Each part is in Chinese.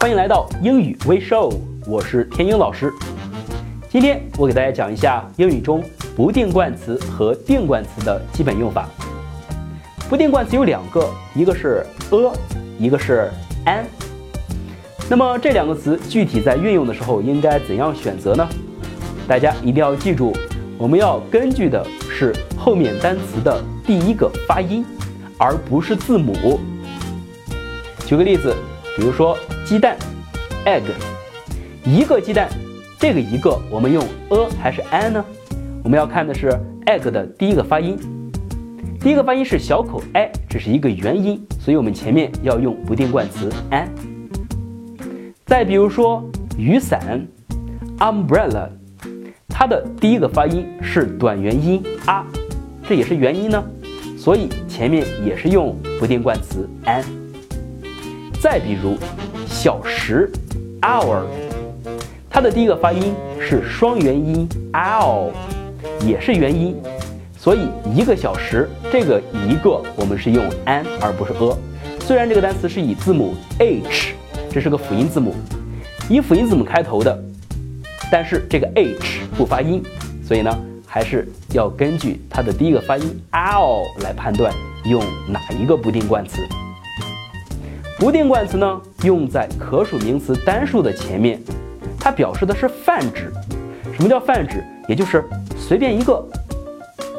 欢迎来到英语微 show，我是天鹰老师。今天我给大家讲一下英语中不定冠词和定冠词的基本用法。不定冠词有两个，一个是 a，一个是 an。那么这两个词具体在运用的时候应该怎样选择呢？大家一定要记住，我们要根据的是后面单词的第一个发音，而不是字母。举个例子，比如说鸡蛋，egg，一个鸡蛋，这个一个我们用 a 还是 an 呢？我们要看的是 egg 的第一个发音，第一个发音是小口 i，这是一个元音，所以我们前面要用不定冠词 an。再比如说雨伞，umbrella，它的第一个发音是短元音 a，这也是元音呢，所以前面也是用不定冠词 an。再比如，小时，hour，它的第一个发音是双元音，our 也是元音，所以一个小时这个一个我们是用 an 而不是 a。虽然这个单词是以字母 h，这是个辅音字母，以辅音字母开头的，但是这个 h 不发音，所以呢还是要根据它的第一个发音 our 来判断用哪一个不定冠词。不定冠词呢，用在可数名词单数的前面，它表示的是泛指。什么叫泛指？也就是随便一个。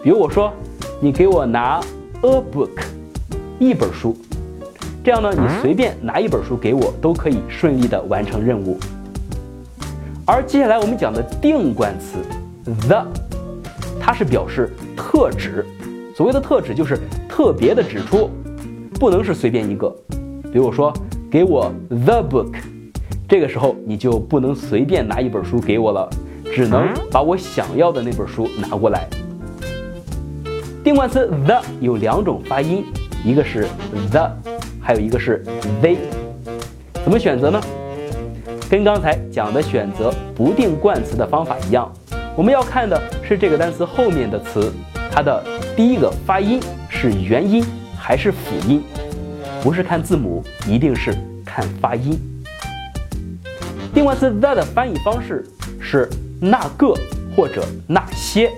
比如我说，你给我拿 a book，一本书，这样呢，你随便拿一本书给我，都可以顺利的完成任务。而接下来我们讲的定冠词 the，它是表示特指。所谓的特指，就是特别的指出，不能是随便一个。比如说，给我 the book，这个时候你就不能随便拿一本书给我了，只能把我想要的那本书拿过来。定冠词 the 有两种发音，一个是 the，还有一个是 they。怎么选择呢？跟刚才讲的选择不定冠词的方法一样，我们要看的是这个单词后面的词，它的第一个发音是元音还是辅音。不是看字母，一定是看发音。定冠词 the 的翻译方式是那个或者那些，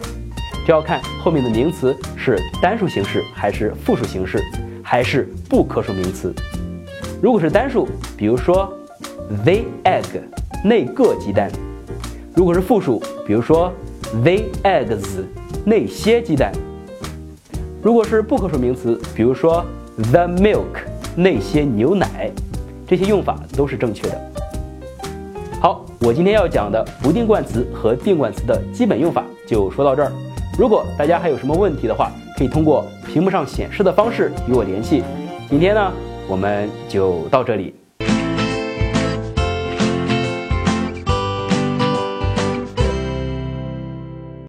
这要看后面的名词是单数形式还是复数形式，还是不可数名词。如果是单数，比如说 the egg 那个鸡蛋；如果是复数，比如说 the eggs 那些鸡蛋；如果是不可数名词，比如说 the milk。那些牛奶，这些用法都是正确的。好，我今天要讲的不定冠词和定冠词的基本用法就说到这儿。如果大家还有什么问题的话，可以通过屏幕上显示的方式与我联系。今天呢，我们就到这里。